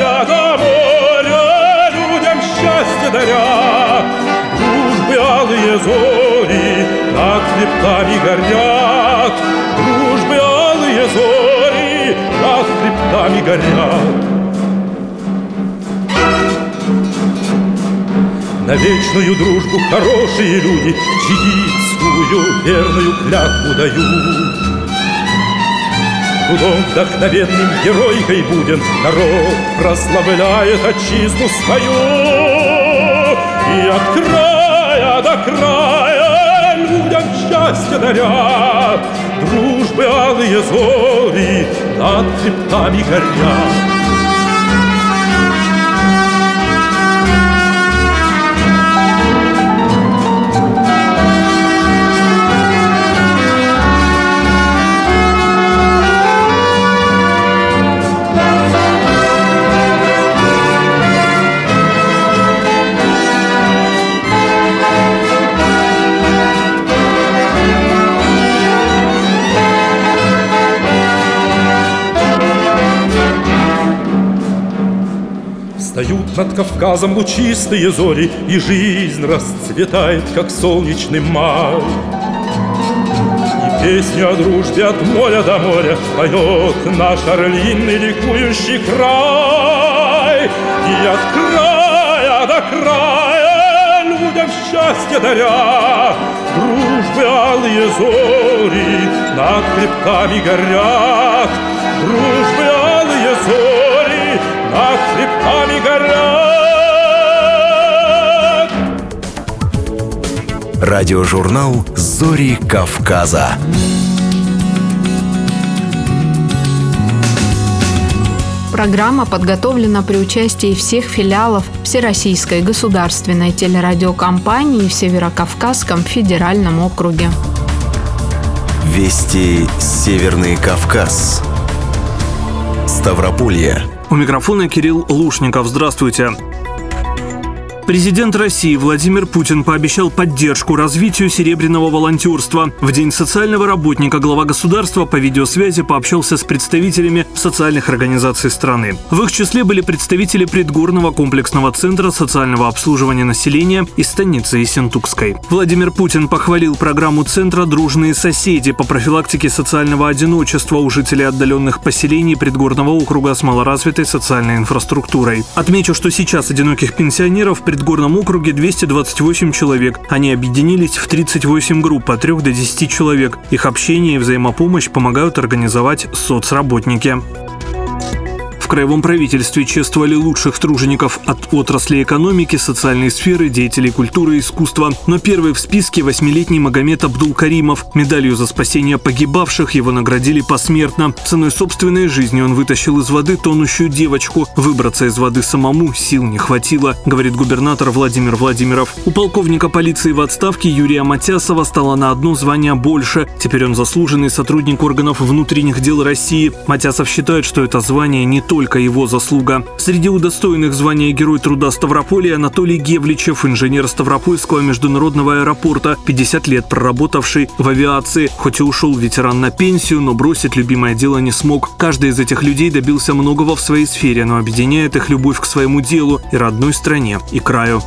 моря до моря людям счастье даря, Дружбы алые зори над хребтами горят, Дружбы алые зори над хребтами горят. На вечную дружбу хорошие люди Чигитскую верную клятву дают. Трудом вдохновенным геройкой будем Народ прославляет отчизну свою. И от края до края людям счастье даря Дружбы алые зори над хребтами горят над Кавказом лучистые зори, И жизнь расцветает, как солнечный май. И песню о дружбе от моря до моря Поет наш орлиный ликующий край. И от края до края людям счастье даря, Дружбы алые зори над хребтами горят, Дружбы над хребтами горят. Радиожурнал «Зори Кавказа». Программа подготовлена при участии всех филиалов Всероссийской государственной телерадиокомпании в Северокавказском федеральном округе. Вести Северный Кавказ. Ставрополье. У микрофона Кирилл Лушников. Здравствуйте. Президент России Владимир Путин пообещал поддержку развитию серебряного волонтерства. В День социального работника глава государства по видеосвязи пообщался с представителями социальных организаций страны. В их числе были представители предгорного комплексного центра социального обслуживания населения из станицы Ессентукской. Владимир Путин похвалил программу центра «Дружные соседи» по профилактике социального одиночества у жителей отдаленных поселений предгорного округа с малоразвитой социальной инфраструктурой. Отмечу, что сейчас одиноких пенсионеров в предгорном округе 228 человек. Они объединились в 38 групп от 3 до 10 человек. Их общение и взаимопомощь помогают организовать соцработники. Краевом правительстве чествовали лучших тружеников от отрасли экономики, социальной сферы, деятелей культуры и искусства. Но первый в списке восьмилетний Магомед Абдул-Каримов. Медалью за спасение погибавших его наградили посмертно. Ценой собственной жизни он вытащил из воды тонущую девочку. Выбраться из воды самому сил не хватило, говорит губернатор Владимир Владимиров. У полковника полиции в отставке Юрия Матясова стало на одно звание больше. Теперь он заслуженный сотрудник органов внутренних дел России. Матясов считает, что это звание не только только его заслуга. Среди удостоенных звания Герой труда Ставрополя Анатолий Гевличев, инженер Ставропольского международного аэропорта, 50 лет проработавший в авиации. Хоть и ушел ветеран на пенсию, но бросить любимое дело не смог. Каждый из этих людей добился многого в своей сфере, но объединяет их любовь к своему делу и родной стране, и краю.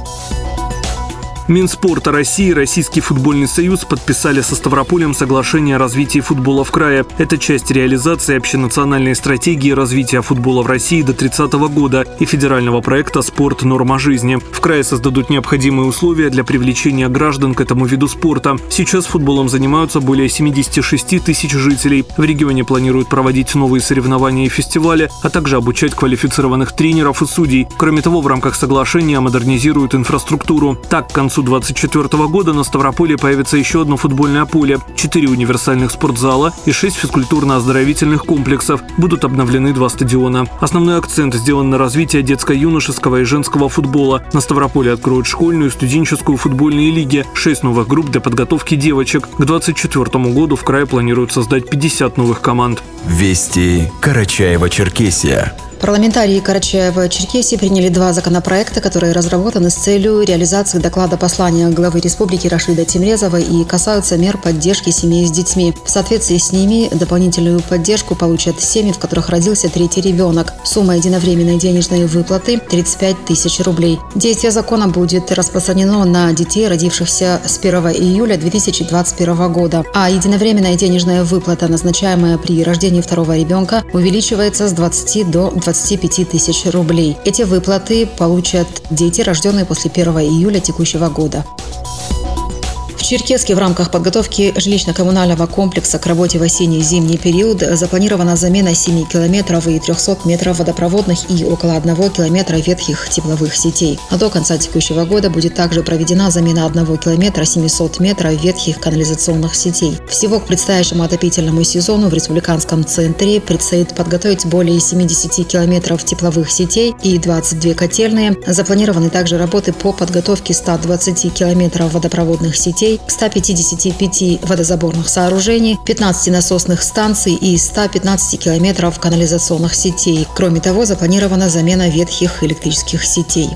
Минспорта России и Российский футбольный союз подписали со Ставрополем соглашение о развитии футбола в крае. Это часть реализации общенациональной стратегии развития футбола в России до 30 года и федерального проекта «Спорт. Норма жизни». В крае создадут необходимые условия для привлечения граждан к этому виду спорта. Сейчас футболом занимаются более 76 тысяч жителей. В регионе планируют проводить новые соревнования и фестивали, а также обучать квалифицированных тренеров и судей. Кроме того, в рамках соглашения модернизируют инфраструктуру. Так, к концу концу 2024 года на Ставрополе появится еще одно футбольное поле, 4 универсальных спортзала и 6 физкультурно-оздоровительных комплексов. Будут обновлены два стадиона. Основной акцент сделан на развитие детско-юношеского и женского футбола. На Ставрополе откроют школьную и студенческую футбольные лиги, 6 новых групп для подготовки девочек. К 2024 году в крае планируют создать 50 новых команд. Вести Карачаева-Черкесия. Парламентарии Карачаева-Черкесии приняли два законопроекта, которые разработаны с целью реализации доклада послания главы республики Рашида Тимрезова и касаются мер поддержки семей с детьми. В соответствии с ними дополнительную поддержку получат семьи, в которых родился третий ребенок. Сумма единовременной денежной выплаты – 35 тысяч рублей. Действие закона будет распространено на детей, родившихся с 1 июля 2021 года, а единовременная денежная выплата, назначаемая при рождении второго ребенка, увеличивается с 20 до 20 25 тысяч рублей. Эти выплаты получат дети, рожденные после 1 июля текущего года. В Черкеске в рамках подготовки жилищно-коммунального комплекса к работе в осенний и зимний период запланирована замена 7 километров и 300 метров водопроводных и около 1 километра ветхих тепловых сетей. А до конца текущего года будет также проведена замена 1 километра 700 метров ветхих канализационных сетей. Всего к предстоящему отопительному сезону в республиканском центре предстоит подготовить более 70 километров тепловых сетей и 22 котельные. Запланированы также работы по подготовке 120 километров водопроводных сетей 155 водозаборных сооружений, 15 насосных станций и 115 километров канализационных сетей. Кроме того, запланирована замена ветхих электрических сетей.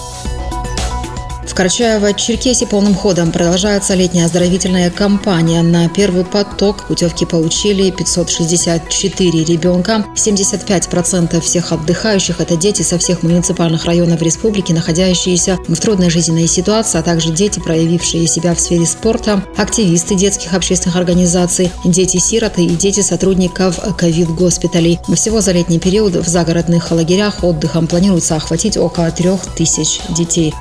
Карачаево-Черкесии полным ходом продолжается летняя оздоровительная кампания. На первый поток путевки получили 564 ребенка. 75% всех отдыхающих – это дети со всех муниципальных районов республики, находящиеся в трудной жизненной ситуации, а также дети, проявившие себя в сфере спорта, активисты детских общественных организаций, дети-сироты и дети сотрудников ковид-госпиталей. Всего за летний период в загородных лагерях отдыхом планируется охватить около трех тысяч детей.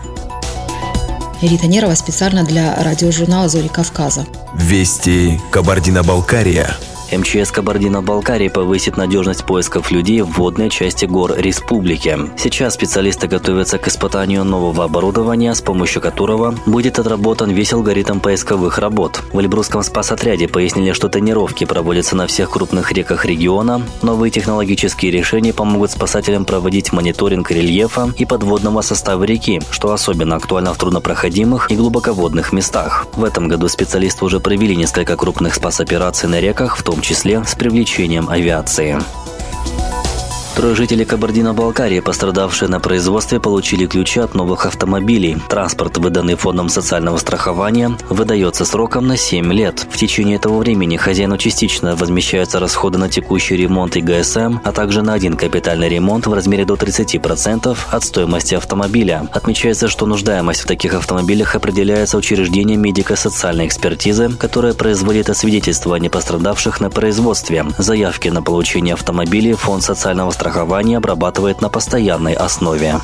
Рита Нерова специально для радиожурнала «Зори Кавказа». Вести Кабардино-Балкария. МЧС Кабардино-Балкарии повысит надежность поисков людей в водной части гор республики. Сейчас специалисты готовятся к испытанию нового оборудования, с помощью которого будет отработан весь алгоритм поисковых работ. В Эльбрусском спасотряде пояснили, что тренировки проводятся на всех крупных реках региона. Новые технологические решения помогут спасателям проводить мониторинг рельефа и подводного состава реки, что особенно актуально в труднопроходимых и глубоководных местах. В этом году специалисты уже провели несколько крупных спасопераций на реках, в том том числе с привлечением авиации. Трое жителей Кабардино-Балкарии, пострадавшие на производстве, получили ключи от новых автомобилей. Транспорт, выданный фондом социального страхования, выдается сроком на 7 лет. В течение этого времени хозяину частично возмещаются расходы на текущий ремонт и ГСМ, а также на один капитальный ремонт в размере до 30% от стоимости автомобиля. Отмечается, что нуждаемость в таких автомобилях определяется учреждением медико-социальной экспертизы, которое производит освидетельствование пострадавших на производстве. Заявки на получение автомобилей фонд социального страхования страхование обрабатывает на постоянной основе.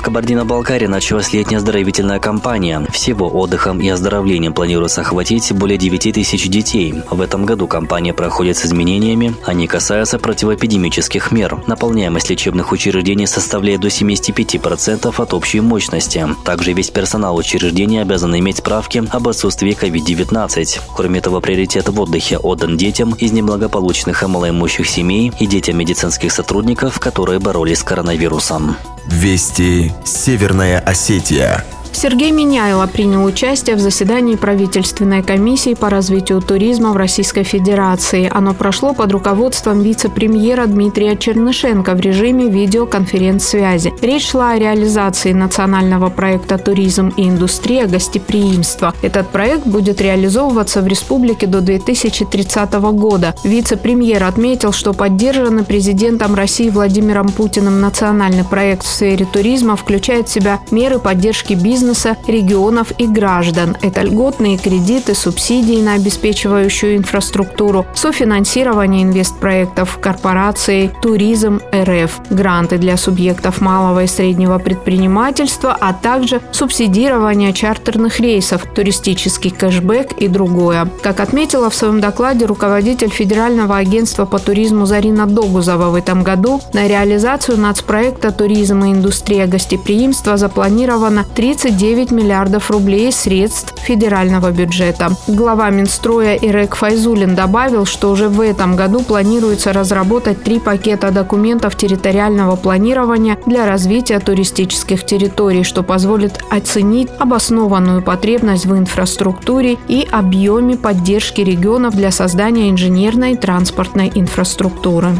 В Кабардино-Балкарии началась летняя оздоровительная кампания. Всего отдыхом и оздоровлением планируется охватить более 9 тысяч детей. В этом году кампания проходит с изменениями. Они касаются противоэпидемических мер. Наполняемость лечебных учреждений составляет до 75% от общей мощности. Также весь персонал учреждения обязан иметь справки об отсутствии COVID-19. Кроме того, приоритет в отдыхе отдан детям из неблагополучных и малоимущих семей и детям медицинских сотрудников, которые боролись с коронавирусом. Вести Северная Осетия. Сергей Миняйло принял участие в заседании правительственной комиссии по развитию туризма в Российской Федерации. Оно прошло под руководством вице-премьера Дмитрия Чернышенко в режиме видеоконференц-связи. Речь шла о реализации национального проекта «Туризм и индустрия гостеприимства». Этот проект будет реализовываться в республике до 2030 года. Вице-премьер отметил, что поддержанный президентом России Владимиром Путиным национальный проект в сфере туризма включает в себя меры поддержки бизнеса, регионов и граждан. Это льготные кредиты, субсидии на обеспечивающую инфраструктуру, софинансирование инвестпроектов корпораций, туризм РФ, гранты для субъектов малого и среднего предпринимательства, а также субсидирование чартерных рейсов, туристический кэшбэк и другое. Как отметила в своем докладе руководитель Федерального агентства по туризму Зарина Догузова в этом году, на реализацию нацпроекта «Туризм и индустрия гостеприимства» запланировано 39 миллиардов рублей средств федерального бюджета. Глава Минстроя Ирек Файзулин добавил, что уже в этом году планируется разработать три пакета документов территориального планирования для развития туристических территорий, что позволит оценить обоснованную потребность в инфраструктуре и объеме поддержки регионов для создания инженерной и транспортной инфраструктуры.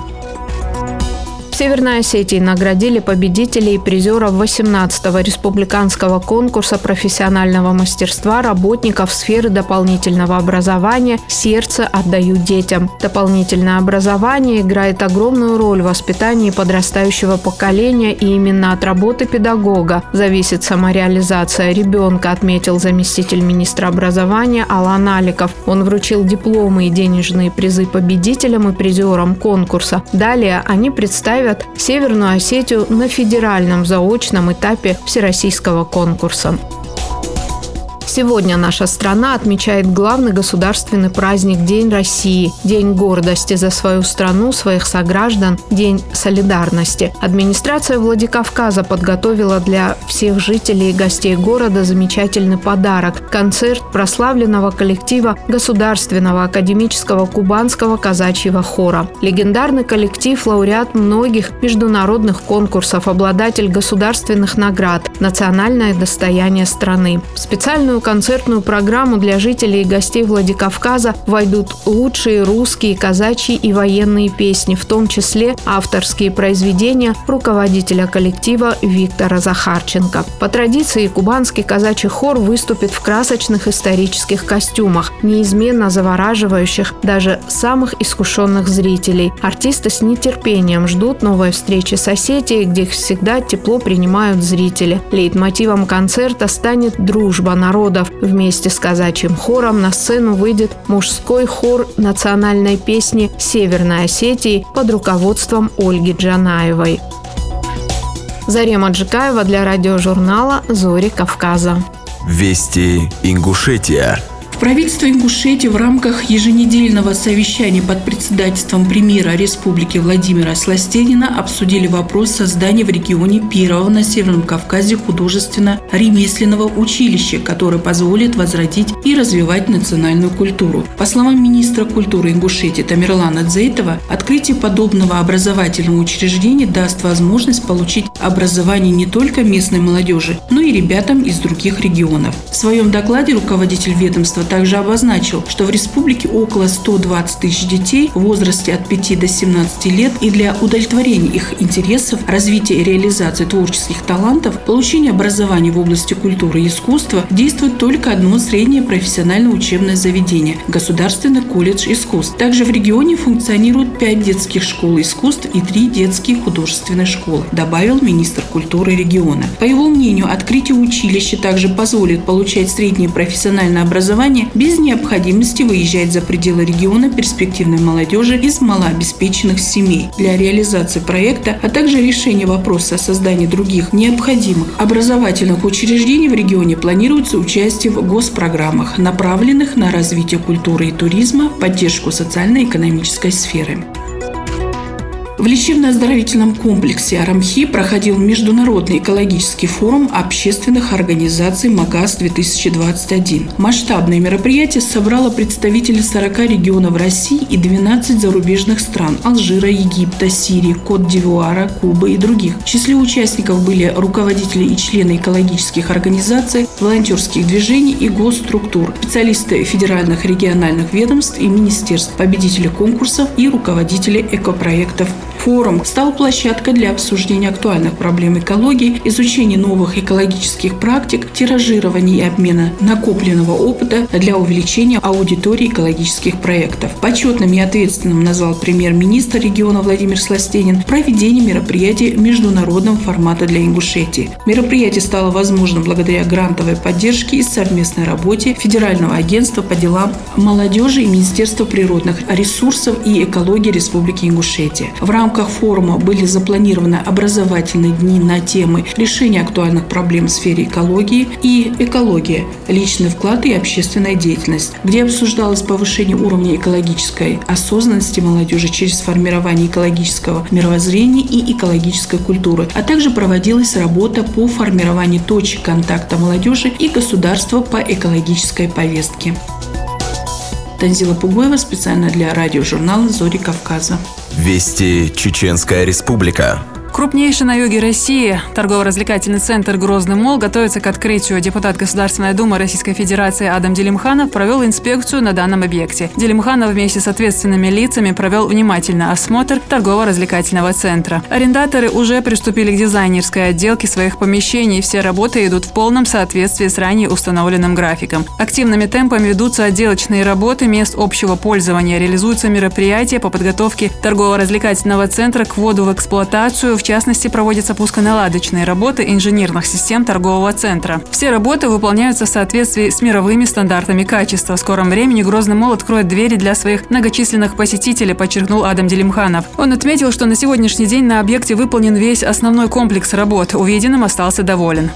Северной Осетии наградили победителей и призеров 18-го республиканского конкурса профессионального мастерства работников сферы дополнительного образования «Сердце отдаю детям». Дополнительное образование играет огромную роль в воспитании подрастающего поколения, и именно от работы педагога зависит самореализация ребенка, отметил заместитель министра образования Алан Аликов. Он вручил дипломы и денежные призы победителям и призерам конкурса. Далее они представят представят Северную Осетию на федеральном заочном этапе всероссийского конкурса. Сегодня наша страна отмечает главный государственный праздник День России, День гордости за свою страну, своих сограждан, День солидарности. Администрация Владикавказа подготовила для всех жителей и гостей города замечательный подарок – концерт прославленного коллектива Государственного академического кубанского казачьего хора. Легендарный коллектив – лауреат многих международных конкурсов, обладатель государственных наград, национальное достояние страны. В специальную специальную концертную программу для жителей и гостей Владикавказа войдут лучшие русские, казачьи и военные песни, в том числе авторские произведения руководителя коллектива Виктора Захарченко. По традиции кубанский казачий хор выступит в красочных исторических костюмах, неизменно завораживающих даже самых искушенных зрителей. Артисты с нетерпением ждут новой встречи с Осетией, где их всегда тепло принимают зрители. Лейтмотивом концерта станет дружба народа народов. Вместе с казачьим хором на сцену выйдет мужской хор национальной песни Северной Осетии под руководством Ольги Джанаевой. Зарема Джикаева для радиожурнала «Зори Кавказа». Вести Ингушетия правительство Ингушетии в рамках еженедельного совещания под председательством премьера Республики Владимира Сластенина обсудили вопрос создания в регионе первого на Северном Кавказе художественно-ремесленного училища, которое позволит возродить и развивать национальную культуру. По словам министра культуры Ингушетии Тамерлана Дзейтова, открытие подобного образовательного учреждения даст возможность получить образование не только местной молодежи, но и ребятам из других регионов. В своем докладе руководитель ведомства также обозначил, что в республике около 120 тысяч детей в возрасте от 5 до 17 лет и для удовлетворения их интересов, развития и реализации творческих талантов, получения образования в области культуры и искусства действует только одно среднее профессиональное учебное заведение – Государственный колледж искусств. Также в регионе функционируют 5 детских школ искусств и 3 детские художественные школы, добавил министр культуры региона. По его мнению, открытие училища также позволит получать среднее профессиональное образование образования без необходимости выезжать за пределы региона перспективной молодежи из малообеспеченных семей. Для реализации проекта, а также решения вопроса о создании других необходимых образовательных учреждений в регионе планируется участие в госпрограммах, направленных на развитие культуры и туризма, поддержку социально-экономической сферы. В лечебно-оздоровительном комплексе Арамхи проходил Международный экологический форум общественных организаций МАГАС-2021. Масштабное мероприятие собрало представителей 40 регионов России и 12 зарубежных стран – Алжира, Египта, Сирии, Кот-Дивуара, Кубы и других. В числе участников были руководители и члены экологических организаций, волонтерских движений и госструктур, специалисты федеральных региональных ведомств и министерств, победители конкурсов и руководители экопроектов Форум стал площадкой для обсуждения актуальных проблем экологии, изучения новых экологических практик, тиражирования и обмена накопленного опыта для увеличения аудитории экологических проектов. Почетным и ответственным назвал премьер-министр региона Владимир Сластенин проведение мероприятий международного формата для Ингушетии. Мероприятие стало возможным благодаря грантовой поддержке и совместной работе Федерального агентства по делам молодежи и Министерства природных ресурсов и экологии Республики Ингушетия. В рамках рамках форума были запланированы образовательные дни на темы решения актуальных проблем в сфере экологии и экология, личный вклад и общественная деятельность, где обсуждалось повышение уровня экологической осознанности молодежи через формирование экологического мировоззрения и экологической культуры, а также проводилась работа по формированию точек контакта молодежи и государства по экологической повестке. Танзила Пугоева специально для радиожурнала «Зори Кавказа». Вести Чеченская Республика. Крупнейший на юге России торгово-развлекательный центр «Грозный мол» готовится к открытию. Депутат Государственной Думы Российской Федерации Адам Делимханов провел инспекцию на данном объекте. Делимханов вместе с ответственными лицами провел внимательный осмотр торгово-развлекательного центра. Арендаторы уже приступили к дизайнерской отделке своих помещений. Все работы идут в полном соответствии с ранее установленным графиком. Активными темпами ведутся отделочные работы мест общего пользования. Реализуются мероприятия по подготовке торгово-развлекательного центра к вводу в эксплуатацию в частности, проводятся пусконаладочные работы инженерных систем торгового центра. Все работы выполняются в соответствии с мировыми стандартами качества. В скором времени Грозный мол откроет двери для своих многочисленных посетителей, подчеркнул Адам Делимханов. Он отметил, что на сегодняшний день на объекте выполнен весь основной комплекс работ. Увиденным остался доволен.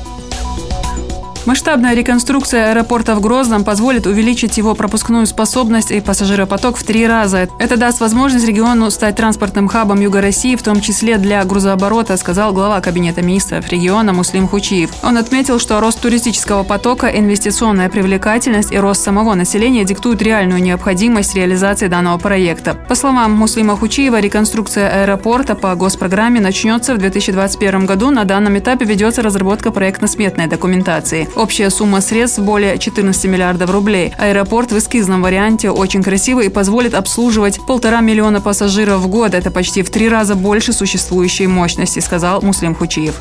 Масштабная реконструкция аэропорта в Грозном позволит увеличить его пропускную способность и пассажиропоток в три раза. Это даст возможность региону стать транспортным хабом Юга России, в том числе для грузооборота, сказал глава Кабинета министров региона Муслим Хучиев. Он отметил, что рост туристического потока, инвестиционная привлекательность и рост самого населения диктуют реальную необходимость реализации данного проекта. По словам Муслима Хучиева, реконструкция аэропорта по госпрограмме начнется в 2021 году. На данном этапе ведется разработка проектно-сметной документации. Общая сумма средств более 14 миллиардов рублей. Аэропорт в эскизном варианте очень красивый и позволит обслуживать полтора миллиона пассажиров в год. Это почти в три раза больше существующей мощности, сказал Муслим Хучиев.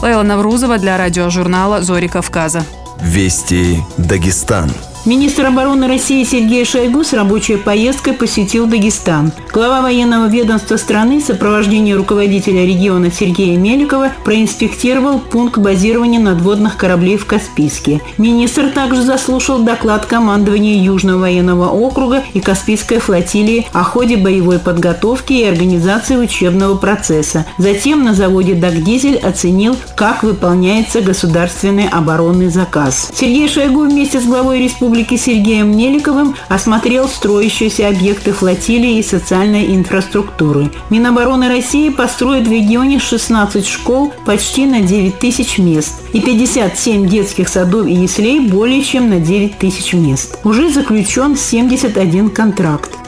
Лейла Наврузова для радиожурнала «Зори Кавказа». Вести Дагестан. Министр обороны России Сергей Шойгу с рабочей поездкой посетил Дагестан. Глава военного ведомства страны в сопровождении руководителя региона Сергея Меликова проинспектировал пункт базирования надводных кораблей в Каспийске. Министр также заслушал доклад командования Южного военного округа и Каспийской флотилии о ходе боевой подготовки и организации учебного процесса. Затем на заводе «Дагдизель» оценил, как выполняется государственный оборонный заказ. Сергей Шойгу вместе с главой республики Республики Сергеем Меликовым осмотрел строящиеся объекты флотилии и социальной инфраструктуры. Минобороны России построит в регионе 16 школ почти на 9 тысяч мест и 57 детских садов и яслей более чем на 9 тысяч мест. Уже заключен 71 контракт.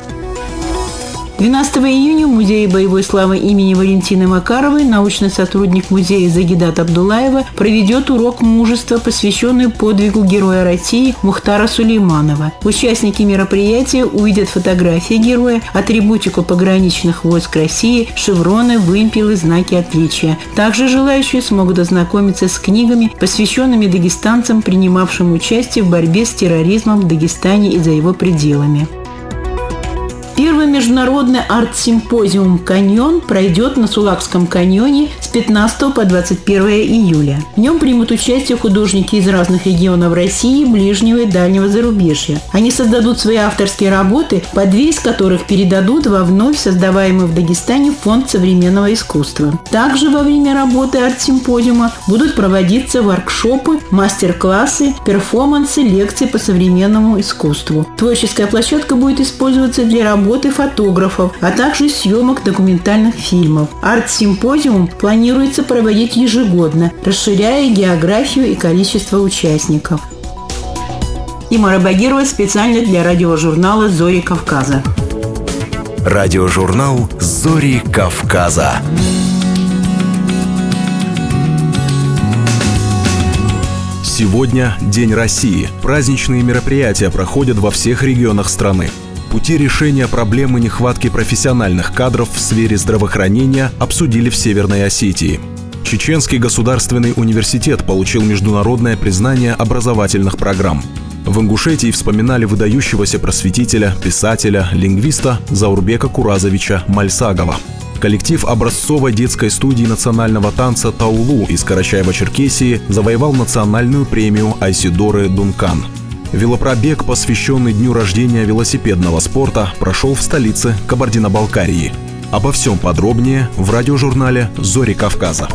12 июня в Музее боевой славы имени Валентины Макаровой научный сотрудник музея Загидат Абдулаева проведет урок мужества, посвященный подвигу героя России Мухтара Сулейманова. Участники мероприятия увидят фотографии героя, атрибутику пограничных войск России, шевроны, вымпелы, знаки отличия. Также желающие смогут ознакомиться с книгами, посвященными дагестанцам, принимавшим участие в борьбе с терроризмом в Дагестане и за его пределами. Первый международный арт-симпозиум «Каньон» пройдет на Сулакском каньоне с 15 по 21 июля. В нем примут участие художники из разных регионов России, ближнего и дальнего зарубежья. Они создадут свои авторские работы, по две из которых передадут во вновь создаваемый в Дагестане фонд современного искусства. Также во время работы арт-симпозиума будут проводиться воркшопы, мастер-классы, перформансы, лекции по современному искусству. Творческая площадка будет использоваться для работы работы фотографов, а также съемок документальных фильмов. Арт-симпозиум планируется проводить ежегодно, расширяя географию и количество участников. Имара Багирова специально для радиожурнала «Зори Кавказа». Радиожурнал «Зори Кавказа». Сегодня День России. Праздничные мероприятия проходят во всех регионах страны. Пути решения проблемы нехватки профессиональных кадров в сфере здравоохранения обсудили в Северной Осетии. Чеченский государственный университет получил международное признание образовательных программ. В Ингушетии вспоминали выдающегося просветителя, писателя, лингвиста Заурбека Куразовича Мальсагова. Коллектив образцовой детской студии национального танца «Таулу» из Карачаева-Черкесии завоевал национальную премию Айсидоры Дункан. Велопробег, посвященный дню рождения велосипедного спорта, прошел в столице Кабардино-Балкарии. Обо всем подробнее в радиожурнале «Зори Кавказа».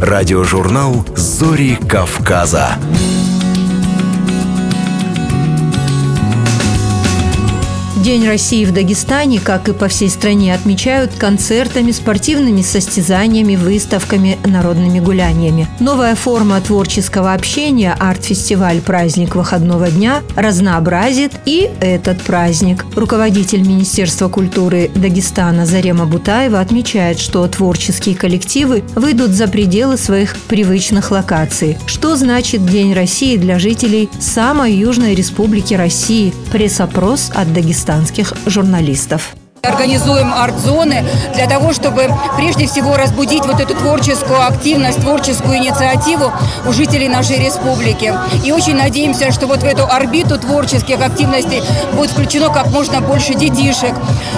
Радиожурнал «Зори Кавказа». День России в Дагестане, как и по всей стране, отмечают концертами, спортивными состязаниями, выставками, народными гуляниями. Новая форма творческого общения, арт-фестиваль «Праздник выходного дня» разнообразит и этот праздник. Руководитель Министерства культуры Дагестана Зарема Бутаева отмечает, что творческие коллективы выйдут за пределы своих привычных локаций. Что значит День России для жителей самой южной республики России? Пресс-опрос от Дагестана казахстанских журналистов. Организуем арт-зоны для того, чтобы прежде всего разбудить вот эту творческую активность, творческую инициативу у жителей нашей республики. И очень надеемся, что вот в эту орбиту творческих активностей будет включено как можно больше детишек,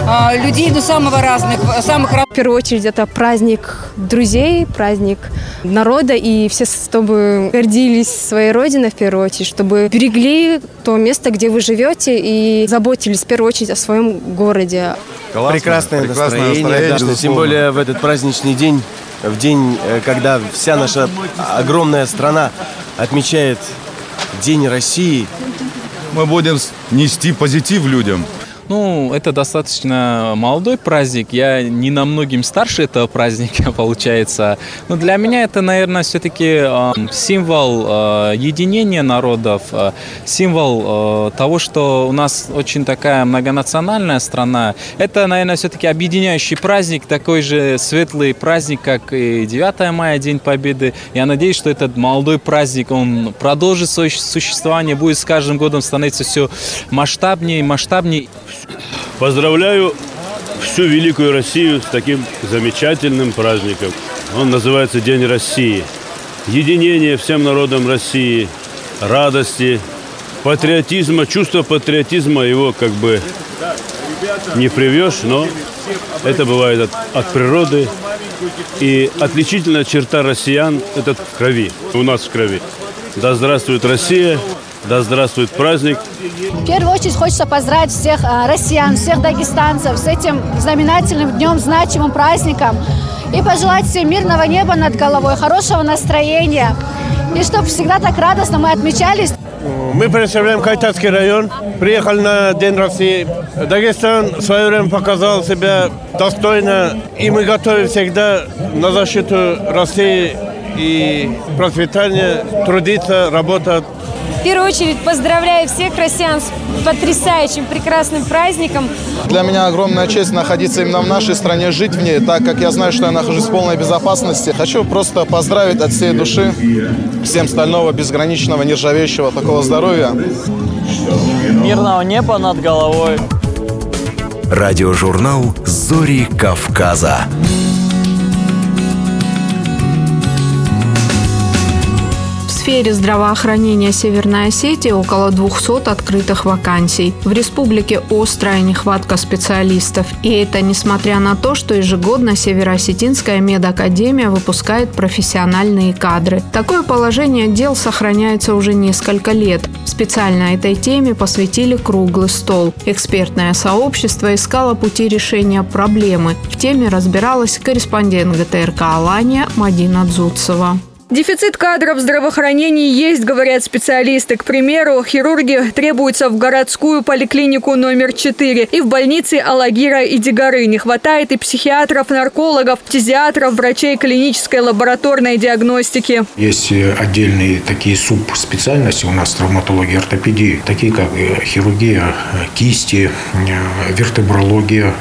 а, людей ну, самого разных, самых разных. В первую очередь это праздник друзей, праздник народа, и все, чтобы гордились своей родиной в первую очередь, чтобы берегли то место, где вы живете, и заботились в первую очередь о своем городе. Классно, прекрасное, прекрасное настроение, настроение да, тем более в этот праздничный день, в день, э, когда вся наша огромная страна отмечает День России. Мы будем нести позитив людям. Ну, это достаточно молодой праздник. Я не на многим старше этого праздника, получается. Но для меня это, наверное, все-таки символ э, единения народов, э, символ э, того, что у нас очень такая многонациональная страна. Это, наверное, все-таки объединяющий праздник, такой же светлый праздник, как и 9 мая, День Победы. Я надеюсь, что этот молодой праздник, он продолжит свое существование, будет с каждым годом становиться все масштабнее и масштабнее. Поздравляю всю великую Россию с таким замечательным праздником. Он называется День России. Единение всем народам России, радости, патриотизма, чувство патриотизма его как бы не привьешь, но это бывает от, от природы. И отличительная черта россиян – это в крови, у нас в крови. Да здравствует Россия, да здравствует праздник. В первую очередь хочется поздравить всех э, россиян, всех дагестанцев с этим знаменательным днем, значимым праздником. И пожелать всем мирного неба над головой, хорошего настроения. И чтобы всегда так радостно мы отмечались. Мы представляем Кайтатский район. Приехали на День России. Дагестан в свое время показал себя достойно. И мы готовы всегда на защиту России и процветания, трудиться, работать. В первую очередь поздравляю всех россиян с потрясающим, прекрасным праздником. Для меня огромная честь находиться именно в нашей стране, жить в ней, так как я знаю, что я нахожусь в полной безопасности. Хочу просто поздравить от всей души всем стального, безграничного, нержавеющего такого здоровья. Мирного неба над головой. Радиожурнал «Зори Кавказа». Сфере здравоохранения Северной Осетии около 200 открытых вакансий. В республике острая нехватка специалистов. И это несмотря на то, что ежегодно Североосетинская медакадемия выпускает профессиональные кадры. Такое положение дел сохраняется уже несколько лет. Специально этой теме посвятили круглый стол. Экспертное сообщество искало пути решения проблемы. В теме разбиралась корреспондент ГТРК «Алания» Мадина Дзуцева. Дефицит кадров в здравоохранении есть, говорят специалисты. К примеру, хирурги требуются в городскую поликлинику номер 4 и в больнице Алагира и Дигары. Не хватает и психиатров, наркологов, фтизиатров, врачей клинической лабораторной диагностики. Есть отдельные такие субспециальности у нас травматология, ортопедии, такие как э, хирургия э, кисти, э, вертебрология,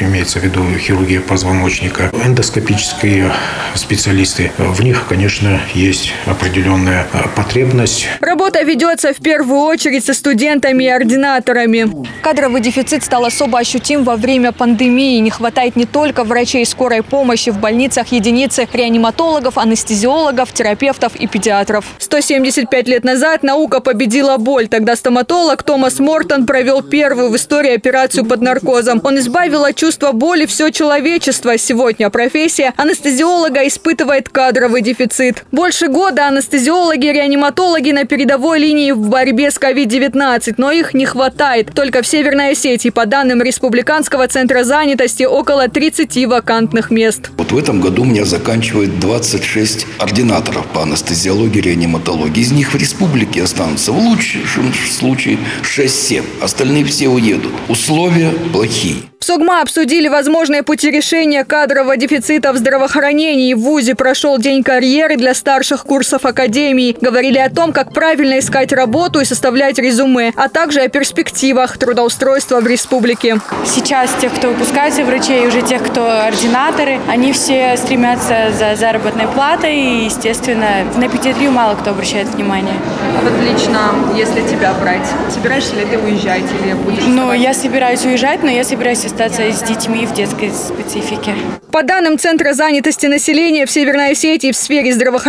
имеется в виду хирургия позвоночника, эндоскопические специалисты. В них, конечно, есть определенная а, потребность. Работа ведется в первую очередь со студентами и ординаторами. Кадровый дефицит стал особо ощутим во время пандемии. Не хватает не только врачей скорой помощи в больницах, единицы реаниматологов, анестезиологов, терапевтов и педиатров. 175 лет назад наука победила боль. Тогда стоматолог Томас Мортон провел первую в истории операцию под наркозом. Он избавил от чувства боли все человечество. Сегодня профессия анестезиолога испытывает кадровый дефицит. Больше года анестезиологи и реаниматологи на передовой линии в борьбе с COVID-19, но их не хватает. Только в Северной Осетии, по данным Республиканского центра занятости, около 30 вакантных мест. Вот в этом году у меня заканчивает 26 ординаторов по анестезиологии и реаниматологии. Из них в республике останутся в лучшем случае 6-7. Остальные все уедут. Условия плохие. В СОГМА обсудили возможные пути решения кадрового дефицита в здравоохранении. В ВУЗе прошел день карьеры для старших курсов академии. Говорили о том, как правильно искать работу и составлять резюме, а также о перспективах трудоустройства в республике. Сейчас тех, кто выпускается врачей, уже тех, кто ординаторы, они все стремятся за заработной платой и, естественно, на педиатрию мало кто обращает внимание. А вот лично, если тебя брать, собираешься ли ты уезжать или будешь? Ну, я собираюсь уезжать, но я собираюсь остаться с детьми в детской специфике. По данным Центра занятости населения в Северной Осетии в сфере здравоохранения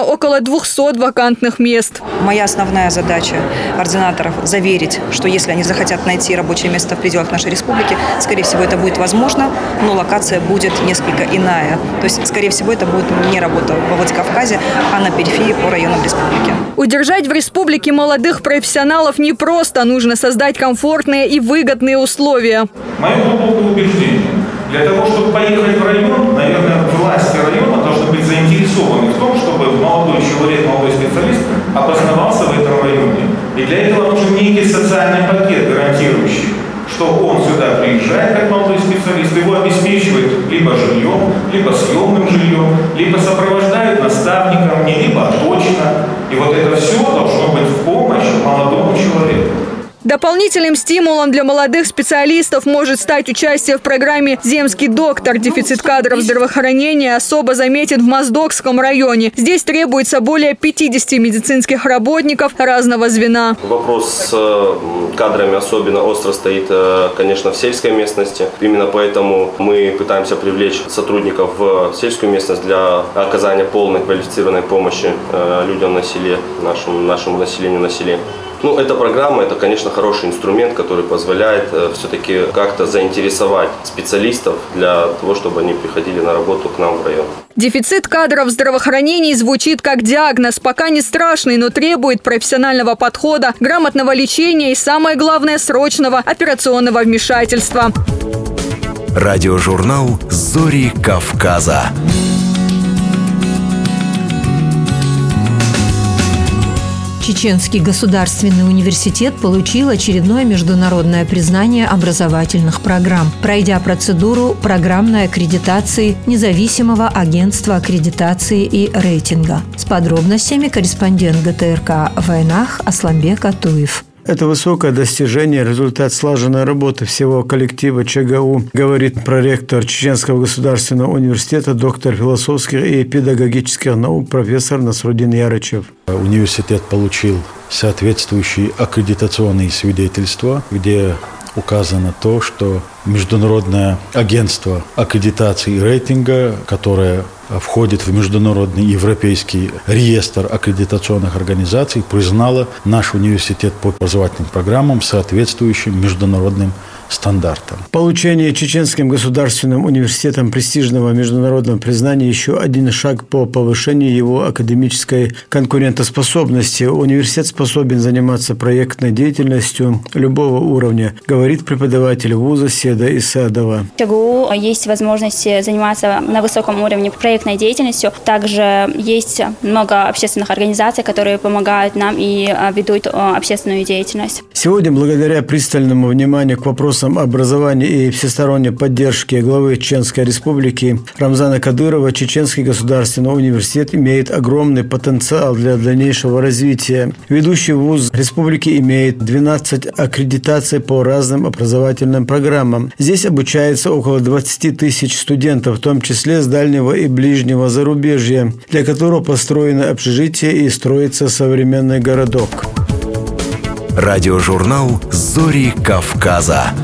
около 200 вакантных мест. Моя основная задача ординаторов – заверить, что если они захотят найти рабочее место в пределах нашей республики, скорее всего, это будет возможно, но локация будет несколько иная. То есть, скорее всего, это будет не работа в Владикавказе, а на периферии по районам республики. Удержать в республике молодых профессионалов не просто. Нужно создать комфортные и выгодные условия. Мое глубокое убеждение – для того, чтобы поехать в район, заинтересованы в том, чтобы молодой человек, молодой специалист обосновался в этом районе. И для этого нужен некий социальный пакет, гарантирующий, что он сюда приезжает как молодой специалист, его обеспечивает либо жильем, либо съемным жильем, либо сопровождают наставником, не либо точно. И вот это все должно быть в помощь молодому человеку. Дополнительным стимулом для молодых специалистов может стать участие в программе «Земский доктор». Дефицит кадров здравоохранения особо заметен в Моздокском районе. Здесь требуется более 50 медицинских работников разного звена. Вопрос с э, кадрами особенно остро стоит, э, конечно, в сельской местности. Именно поэтому мы пытаемся привлечь сотрудников в сельскую местность для оказания полной квалифицированной помощи э, людям на селе, нашему, нашему населению на селе. Ну, эта программа, это, конечно, хороший инструмент, который позволяет э, все-таки как-то заинтересовать специалистов для того, чтобы они приходили на работу к нам в район. Дефицит кадров в здравоохранении звучит как диагноз, пока не страшный, но требует профессионального подхода, грамотного лечения и, самое главное, срочного операционного вмешательства. Радиожурнал «Зори Кавказа». Чеченский государственный университет получил очередное международное признание образовательных программ, пройдя процедуру программной аккредитации независимого агентства аккредитации и рейтинга. С подробностями корреспондент ГТРК войнах Асламбек Атуев. Это высокое достижение, результат слаженной работы всего коллектива ЧГУ, говорит проректор Чеченского государственного университета, доктор философских и педагогических наук, профессор Насрудин Ярычев. Университет получил соответствующие аккредитационные свидетельства, где указано то, что Международное агентство аккредитации и рейтинга, которое входит в Международный европейский реестр аккредитационных организаций, признало наш университет по образовательным программам соответствующим международным стандартам. Получение Чеченским государственным университетом престижного международного признания еще один шаг по повышению его академической конкурентоспособности. Университет способен заниматься проектной деятельностью любого уровня, говорит преподаватель вуза Седа Исадова. В ЧГУ есть возможность заниматься на высоком уровне проектной деятельностью. Также есть много общественных организаций, которые помогают нам и а, ведут а, общественную деятельность. Сегодня, благодаря пристальному вниманию к вопросам образования и всесторонней поддержки главы Чеченской Республики Рамзана Кадырова, Чеченский государственный университет имеет огромный потенциал для дальнейшего развития. Ведущий вуз республики имеет 12 аккредитаций по разным образовательным программам. Здесь обучается около 20 тысяч студентов, в том числе с дальнего и ближнего зарубежья, для которого построено общежитие и строится современный городок. Радиожурнал «Зори Кавказа».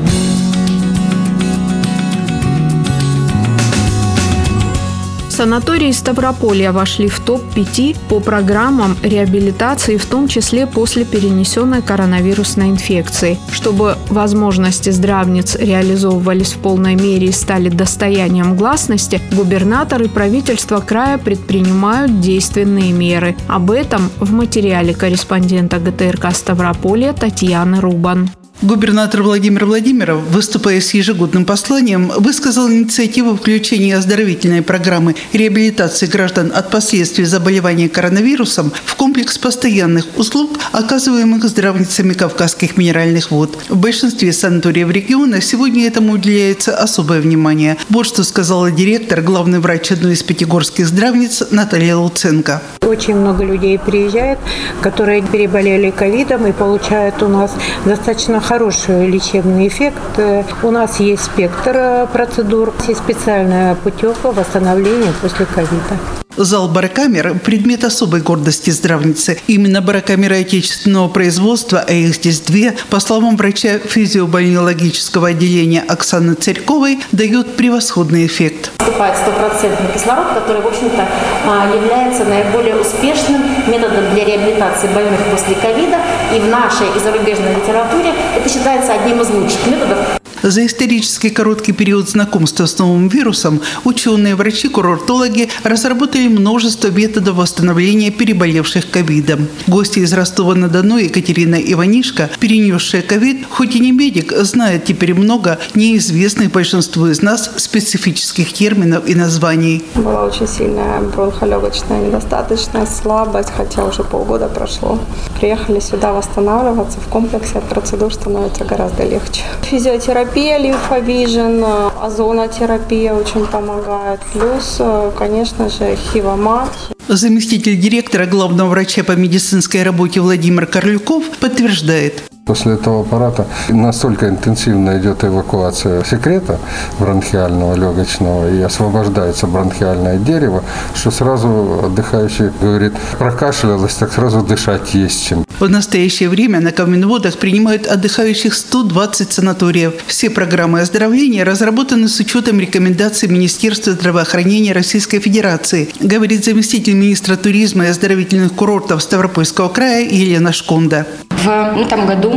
Санатории Ставрополья вошли в топ-5 по программам реабилитации, в том числе после перенесенной коронавирусной инфекции. Чтобы возможности здравниц реализовывались в полной мере и стали достоянием гласности, губернатор и правительство края предпринимают действенные меры. Об этом в материале корреспондента ГТРК Ставрополья Татьяны Рубан. Губернатор Владимир Владимиров, выступая с ежегодным посланием, высказал инициативу включения оздоровительной программы реабилитации граждан от последствий заболевания коронавирусом в комплекс постоянных услуг, оказываемых здравницами Кавказских минеральных вод. В большинстве санаториев региона сегодня этому уделяется особое внимание. Вот что сказала директор, главный врач одной из пятигорских здравниц Наталья Луценко. Очень много людей приезжает, которые переболели ковидом и получают у нас достаточно хороший лечебный эффект. У нас есть спектр э, процедур, есть специальная путевка восстановления после ковида. Зал барокамер – предмет особой гордости здравницы. Именно барокамеры отечественного производства, а их здесь две, по словам врача физиобальнеологического отделения Оксаны Царьковой, дают превосходный эффект. Поступает стопроцентный кислород, который, в общем-то, а, является наиболее успешным методом для реабилитации больных после ковида. И в нашей и зарубежной литературе это считается одним из лучших методов. За исторически короткий период знакомства с новым вирусом ученые, врачи, курортологи разработали множество методов восстановления переболевших ковидом. Гости из Ростова-на-Дону Екатерина Иванишка, перенесшая ковид, хоть и не медик, знает теперь много неизвестных большинству из нас специфических терминов и названий. Была очень сильная бронхолегочная недостаточность, слабость, хотя уже полгода прошло. Приехали сюда восстанавливаться в комплексе, от процедур становится гораздо легче. Физиотерапия терапия, лимфовижен, озонотерапия очень помогает. Плюс, конечно же, хивомат. Заместитель директора главного врача по медицинской работе Владимир Корлюков подтверждает. После этого аппарата настолько интенсивно идет эвакуация секрета бронхиального, легочного, и освобождается бронхиальное дерево, что сразу отдыхающий говорит, прокашлялась, так сразу дышать есть чем. В настоящее время на Каменводах принимают отдыхающих 120 санаториев. Все программы оздоровления разработаны с учетом рекомендаций Министерства здравоохранения Российской Федерации, говорит заместитель министра туризма и оздоровительных курортов Ставропольского края Елена Шконда. В этом году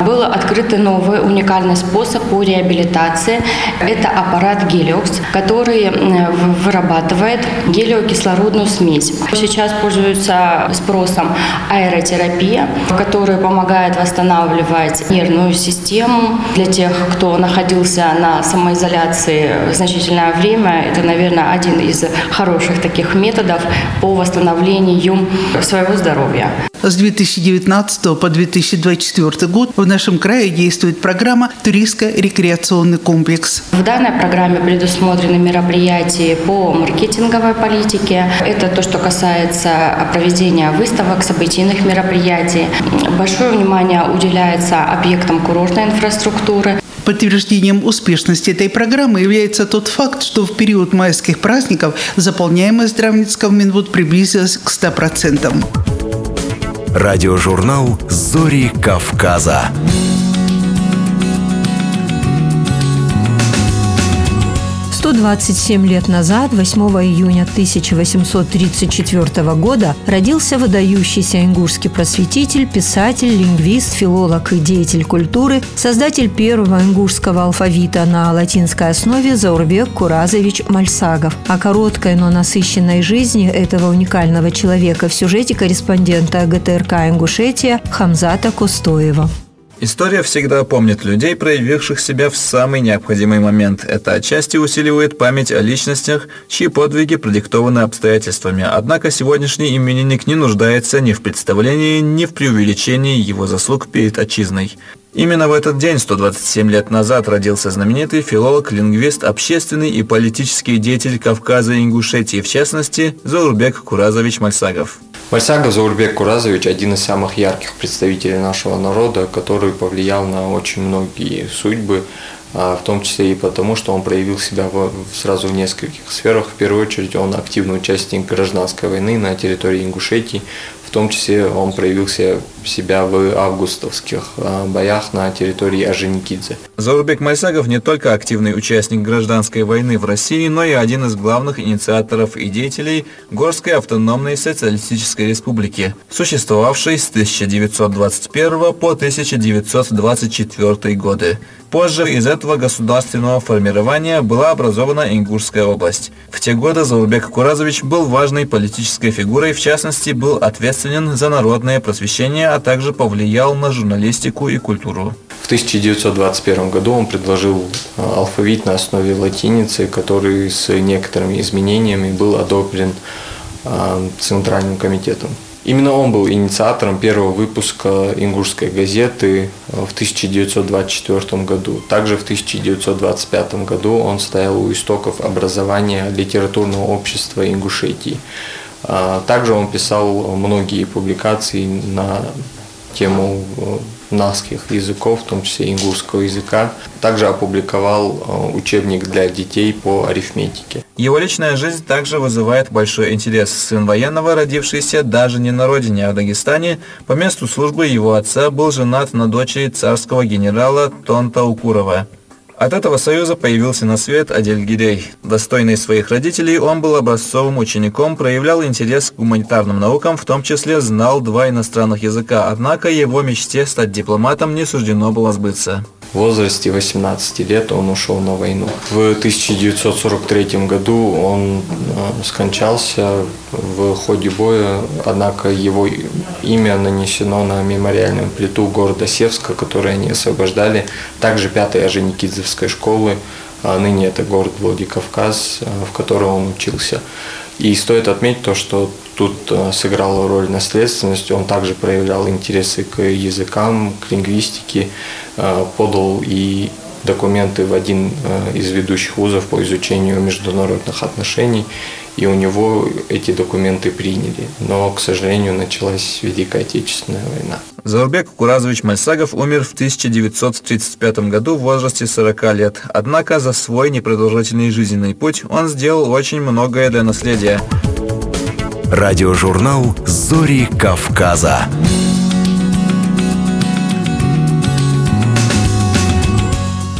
был открыт новый уникальный способ по реабилитации. Это аппарат Гелиокс, который вырабатывает гелиокислородную смесь. Сейчас пользуется спросом аэротерапия, которая помогает восстанавливать нервную систему. Для тех, кто находился на самоизоляции значительное время, это, наверное, один из хороших таких методов по восстановлению своего здоровья. С 2019 по 2024 год в нашем крае действует программа «Туристско-рекреационный комплекс». В данной программе предусмотрены мероприятия по маркетинговой политике. Это то, что касается проведения выставок, событийных мероприятий. Большое внимание уделяется объектам курортной инфраструктуры. Подтверждением успешности этой программы является тот факт, что в период майских праздников заполняемость здравниц в Минвуд приблизилась к 100%. Радиожурнал «Зори Кавказа». 127 лет назад, 8 июня 1834 года, родился выдающийся ингушский просветитель, писатель, лингвист, филолог и деятель культуры, создатель первого ингушского алфавита на латинской основе Заурбек Куразович Мальсагов. О короткой, но насыщенной жизни этого уникального человека в сюжете корреспондента ГТРК «Ингушетия» Хамзата Костоева. История всегда помнит людей, проявивших себя в самый необходимый момент. Это отчасти усиливает память о личностях, чьи подвиги продиктованы обстоятельствами. Однако сегодняшний именинник не нуждается ни в представлении, ни в преувеличении его заслуг перед отчизной. Именно в этот день, 127 лет назад, родился знаменитый филолог, лингвист, общественный и политический деятель Кавказа и Ингушетии, в частности, Заурбек Куразович Мальсагов. Мальсагов Заурбек Куразович – один из самых ярких представителей нашего народа, который повлиял на очень многие судьбы, а, в том числе и потому, что он проявил себя сразу в нескольких сферах. В первую очередь он активный участник гражданской войны на территории Ингушетии, в том числе он проявил себя в августовских а, боях на территории Орджоникидзе. Заурбек Майсагов не только активный участник гражданской войны в России, но и один из главных инициаторов и деятелей Горской автономной социалистической республики, существовавшей с 1921 по 1924 годы. Позже из этого государственного формирования была образована Ингушская область. В те годы Заурбек Куразович был важной политической фигурой, в частности, был ответственен за народное просвещение, а также повлиял на журналистику и культуру. В 1921 году он предложил э, алфавит на основе латиницы, который с некоторыми изменениями был одобрен э, Центральным комитетом. Именно он был инициатором первого выпуска ингушской газеты э, в 1924 году. Также в 1925 году он стоял у истоков образования литературного общества Ингушетии. А, также он писал многие публикации на тему э, наских языков, в том числе ингушского языка. Также опубликовал э, учебник для детей по арифметике. Его личная жизнь также вызывает большой интерес. Сын военного, родившийся даже не на родине, а в Дагестане, по месту службы его отца был женат на дочери царского генерала Тонта Укурова. От этого союза появился на свет Адельгирей. Достойный своих родителей, он был образцовым учеником, проявлял интерес к гуманитарным наукам, в том числе знал два иностранных языка, однако его мечте стать дипломатом не суждено было сбыться. В возрасте 18 лет он ушел на войну. В 1943 году он э, скончался в ходе боя, однако его имя нанесено на мемориальную плиту города Севска, который они освобождали. Также 5-й Орджоникидзевской школы, а ныне это город Владикавказ, э, в котором он учился. И стоит отметить то, что тут э, сыграла роль наследственность. Он также проявлял интересы к языкам, к лингвистике, э, подал и документы в один э, из ведущих вузов по изучению международных отношений, и у него эти документы приняли. Но, к сожалению, началась Великая Отечественная война. Заурбек Куразович Мальсагов умер в 1935 году в возрасте 40 лет. Однако за свой непродолжительный жизненный путь он сделал очень многое для наследия. Радиожурнал «Зори Кавказа».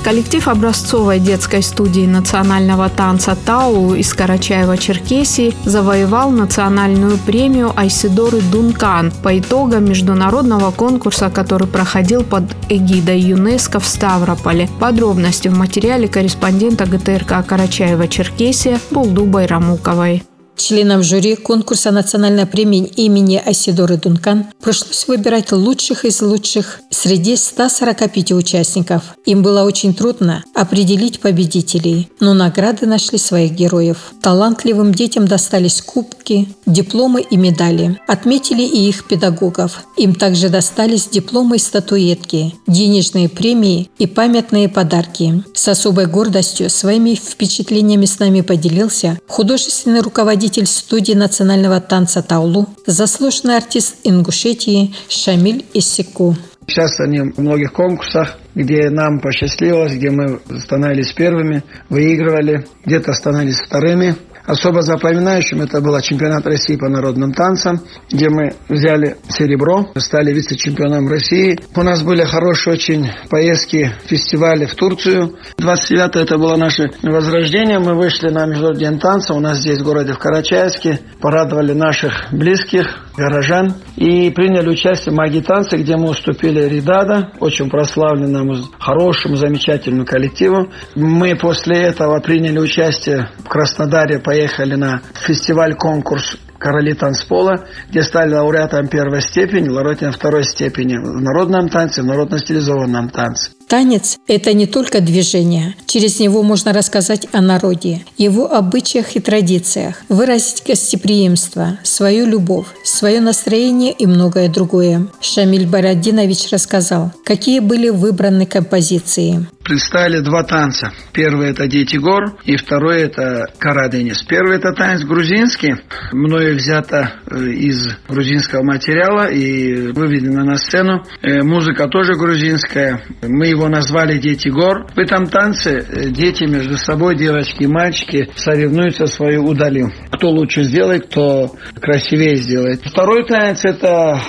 Коллектив образцовой детской студии национального танца «Тау» из Карачаева-Черкесии завоевал национальную премию Айсидоры Дункан по итогам международного конкурса, который проходил под эгидой ЮНЕСКО в Ставрополе. Подробности в материале корреспондента ГТРК Карачаева-Черкесия Булду Байрамуковой. Членам жюри конкурса национальной премии имени Асидоры Дункан пришлось выбирать лучших из лучших среди 145 участников. Им было очень трудно определить победителей, но награды нашли своих героев. Талантливым детям достались кубки, дипломы и медали. Отметили и их педагогов. Им также достались дипломы и статуэтки, денежные премии и памятные подарки. С особой гордостью своими впечатлениями с нами поделился художественный руководитель руководитель студии национального танца Таулу, заслуженный артист Ингушетии Шамиль Исику. Сейчас они в многих конкурсах, где нам посчастливилось, где мы становились первыми, выигрывали, где-то становились вторыми. Особо запоминающим это был чемпионат России по народным танцам, где мы взяли серебро, стали вице-чемпионом России. У нас были хорошие очень поездки, фестивали в Турцию. 29 это было наше возрождение. Мы вышли на Международный день танца. У нас здесь в городе в Карачаевске. Порадовали наших близких, горожан. И приняли участие в магии танца, где мы уступили Ридада, очень прославленному, хорошему, замечательному коллективу. Мы после этого приняли участие в Краснодаре, поехали на фестиваль-конкурс короли танцпола, где стали лауреатом первой степени, лауреатом второй степени в народном танце, в народно-стилизованном танце. Танец – это не только движение. Через него можно рассказать о народе, его обычаях и традициях, выразить гостеприимство, свою любовь, свое настроение и многое другое. Шамиль Барадинович рассказал, какие были выбраны композиции представили два танца. Первый это «Дети гор» и второй это «Караденис». Первый это танец грузинский. Мною взято э, из грузинского материала и выведено на сцену. Э, музыка тоже грузинская. Мы его назвали «Дети гор». В этом танце э, дети между собой, девочки и мальчики, соревнуются свою удалью. Кто лучше сделает, кто красивее сделает. Второй танец это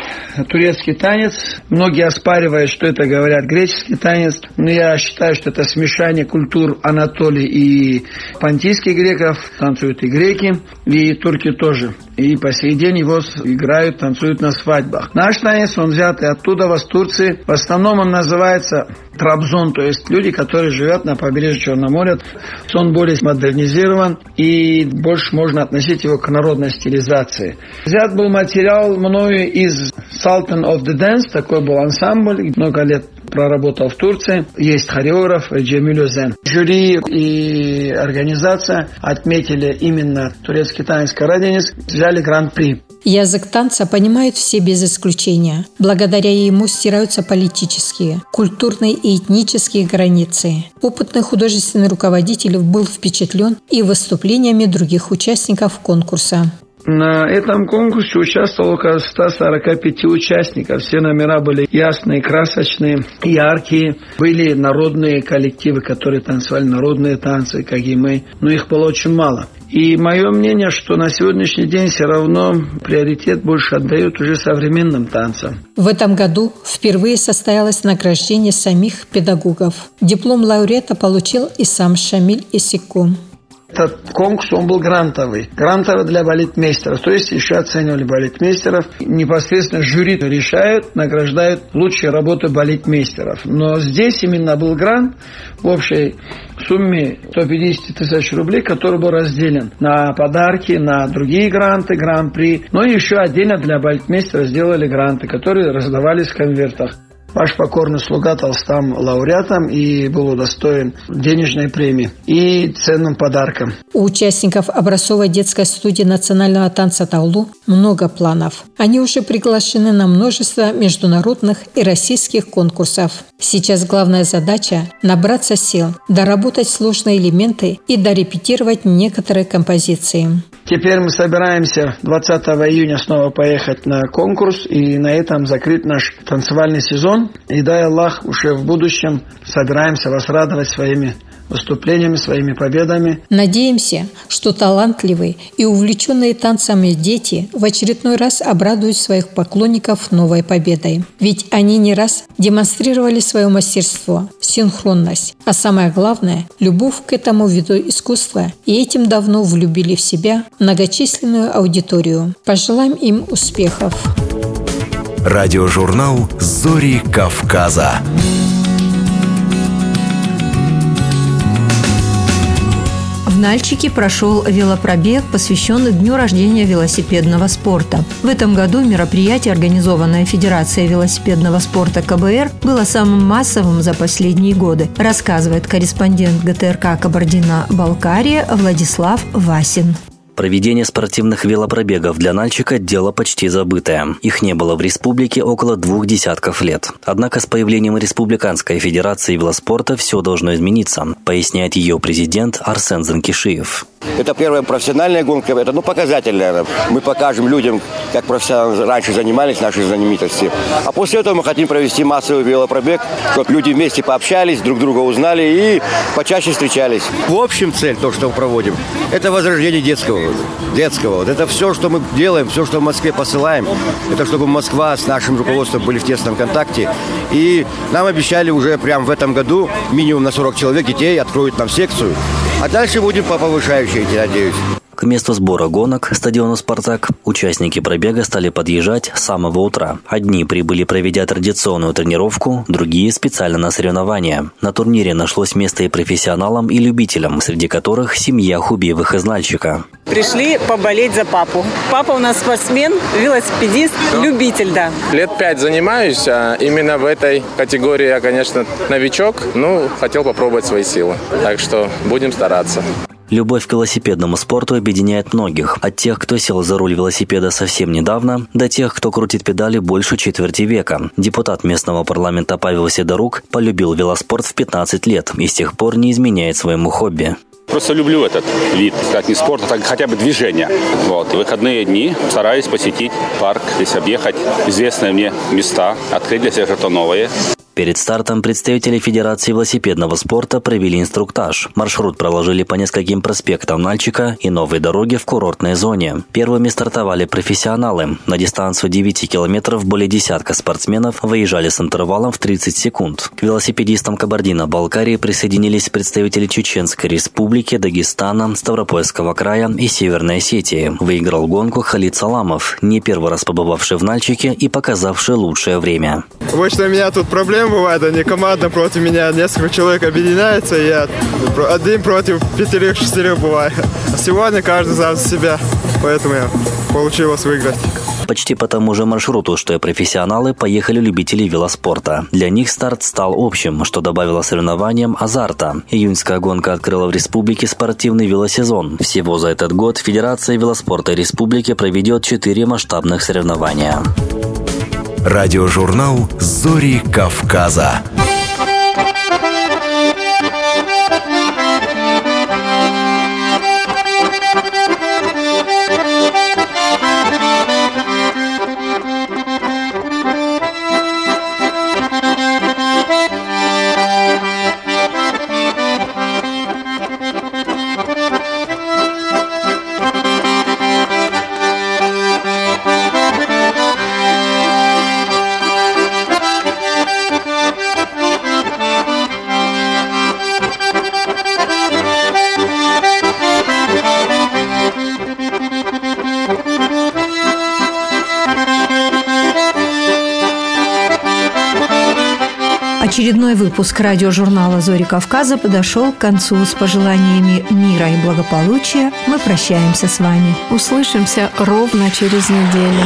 турецкий танец. Многие оспаривают, что это говорят греческий танец. Но я считаю, что это смешание культур Анатолии и понтийских греков. Танцуют и греки, и турки тоже. И по сей день его играют, танцуют на свадьбах. Наш танец, он взятый оттуда, в Турции. В основном он называется Трабзон, то есть люди, которые живут на побережье Черного моря. Он более модернизирован и больше можно относить его к народной стилизации. Взят был материал мною из Sultan of the Dance, такой был ансамбль, много лет проработал в Турции. Есть хореограф Джемиль Зен. Жюри и организация отметили именно турецкий танец Караденис, взяли гран-при. Язык танца понимают все без исключения. Благодаря ему стираются политические, культурные и этнические границы. Опытный художественный руководитель был впечатлен и выступлениями других участников конкурса. На этом конкурсе участвовало около 145 участников. Все номера были ясные, красочные, яркие. Были народные коллективы, которые танцевали народные танцы, как и мы. Но их было очень мало. И мое мнение, что на сегодняшний день все равно приоритет больше отдают уже современным танцам. В этом году впервые состоялось награждение самих педагогов. Диплом лауреата получил и сам Шамиль Исику. Этот конкурс, он был грантовый. Грантовый для балетмейстеров. То есть еще оценивали балетмейстеров. Непосредственно жюри решают, награждают лучшие работы балетмейстеров. Но здесь именно был грант в общей сумме 150 тысяч рублей, который был разделен на подарки, на другие гранты, гран-при. Но еще отдельно для балетмейстера сделали гранты, которые раздавались в конвертах. Ваш покорный слуга стал лауреатом и был удостоен денежной премии и ценным подарком. У участников образцовой детской студии национального танца Таулу много планов. Они уже приглашены на множество международных и российских конкурсов. Сейчас главная задача – набраться сил, доработать сложные элементы и дорепетировать некоторые композиции. Теперь мы собираемся 20 июня снова поехать на конкурс и на этом закрыть наш танцевальный сезон. И дай Аллах, уже в будущем собираемся вас радовать своими выступлениями, своими победами. Надеемся, что талантливые и увлеченные танцами дети в очередной раз обрадуют своих поклонников новой победой. Ведь они не раз демонстрировали свое мастерство, синхронность, а самое главное – любовь к этому виду искусства и этим давно влюбили в себя многочисленную аудиторию. Пожелаем им успехов! Радиожурнал «Зори Кавказа». В Нальчике прошел велопробег, посвященный дню рождения велосипедного спорта. В этом году мероприятие, организованное Федерацией велосипедного спорта КБР, было самым массовым за последние годы, рассказывает корреспондент ГТРК Кабардино-Балкария Владислав Васин. Проведение спортивных велопробегов для Нальчика – дело почти забытое. Их не было в республике около двух десятков лет. Однако с появлением Республиканской Федерации велоспорта все должно измениться, поясняет ее президент Арсен Занкишиев. Это первая профессиональная гонка, это ну, показатель, наверное. Мы покажем людям, как профессионалы раньше занимались, наши знаменитости. А после этого мы хотим провести массовый велопробег, чтобы люди вместе пообщались, друг друга узнали и почаще встречались. В общем, цель, то, что мы проводим, это возрождение детского. детского. Вот это все, что мы делаем, все, что в Москве посылаем, это чтобы Москва с нашим руководством были в тесном контакте. И нам обещали уже прямо в этом году минимум на 40 человек детей откроют нам секцию. А дальше будем по повышающей идти, надеюсь. К месту сбора гонок, стадиону «Спартак», участники пробега стали подъезжать с самого утра. Одни прибыли, проведя традиционную тренировку, другие – специально на соревнования. На турнире нашлось место и профессионалам, и любителям, среди которых семья Хубиевых из Нальчика. Пришли поболеть за папу. Папа у нас спортсмен, велосипедист, любитель, да. Лет пять занимаюсь, а именно в этой категории я, конечно, новичок, ну, хотел попробовать свои силы. Так что будем стараться. Любовь к велосипедному спорту объединяет многих. От тех, кто сел за руль велосипеда совсем недавно, до тех, кто крутит педали больше четверти века. Депутат местного парламента Павел Седорук полюбил велоспорт в 15 лет и с тех пор не изменяет своему хобби. Просто люблю этот вид, как не спорт, а так хотя бы движение. Вот. И выходные дни стараюсь посетить парк, здесь объехать известные мне места, открыть для себя что-то новое. Перед стартом представители Федерации велосипедного спорта провели инструктаж. Маршрут проложили по нескольким проспектам Нальчика и новой дороге в курортной зоне. Первыми стартовали профессионалы. На дистанцию 9 километров более десятка спортсменов выезжали с интервалом в 30 секунд. К велосипедистам Кабардино-Балкарии присоединились представители Чеченской республики, Дагестана, Ставропольского края и Северной Осетии. Выиграл гонку Халид Саламов, не первый раз побывавший в Нальчике и показавший лучшее время. Обычно у меня тут проблемы бывают, они команда против меня, несколько человек объединяется, и я один против пятерых-шестерых бываю. А сегодня каждый за себя, поэтому я получилось выиграть. Почти по тому же маршруту, что и профессионалы, поехали любители велоспорта. Для них старт стал общим, что добавило соревнованиям азарта. Июньская гонка открыла в республике спортивный велосезон. Всего за этот год Федерация велоспорта республики проведет четыре масштабных соревнования. Радиожурнал «Зори Кавказа». Выпуск радиожурнала «Зори Кавказа» подошел к концу. С пожеланиями мира и благополучия мы прощаемся с вами. Услышимся ровно через неделю.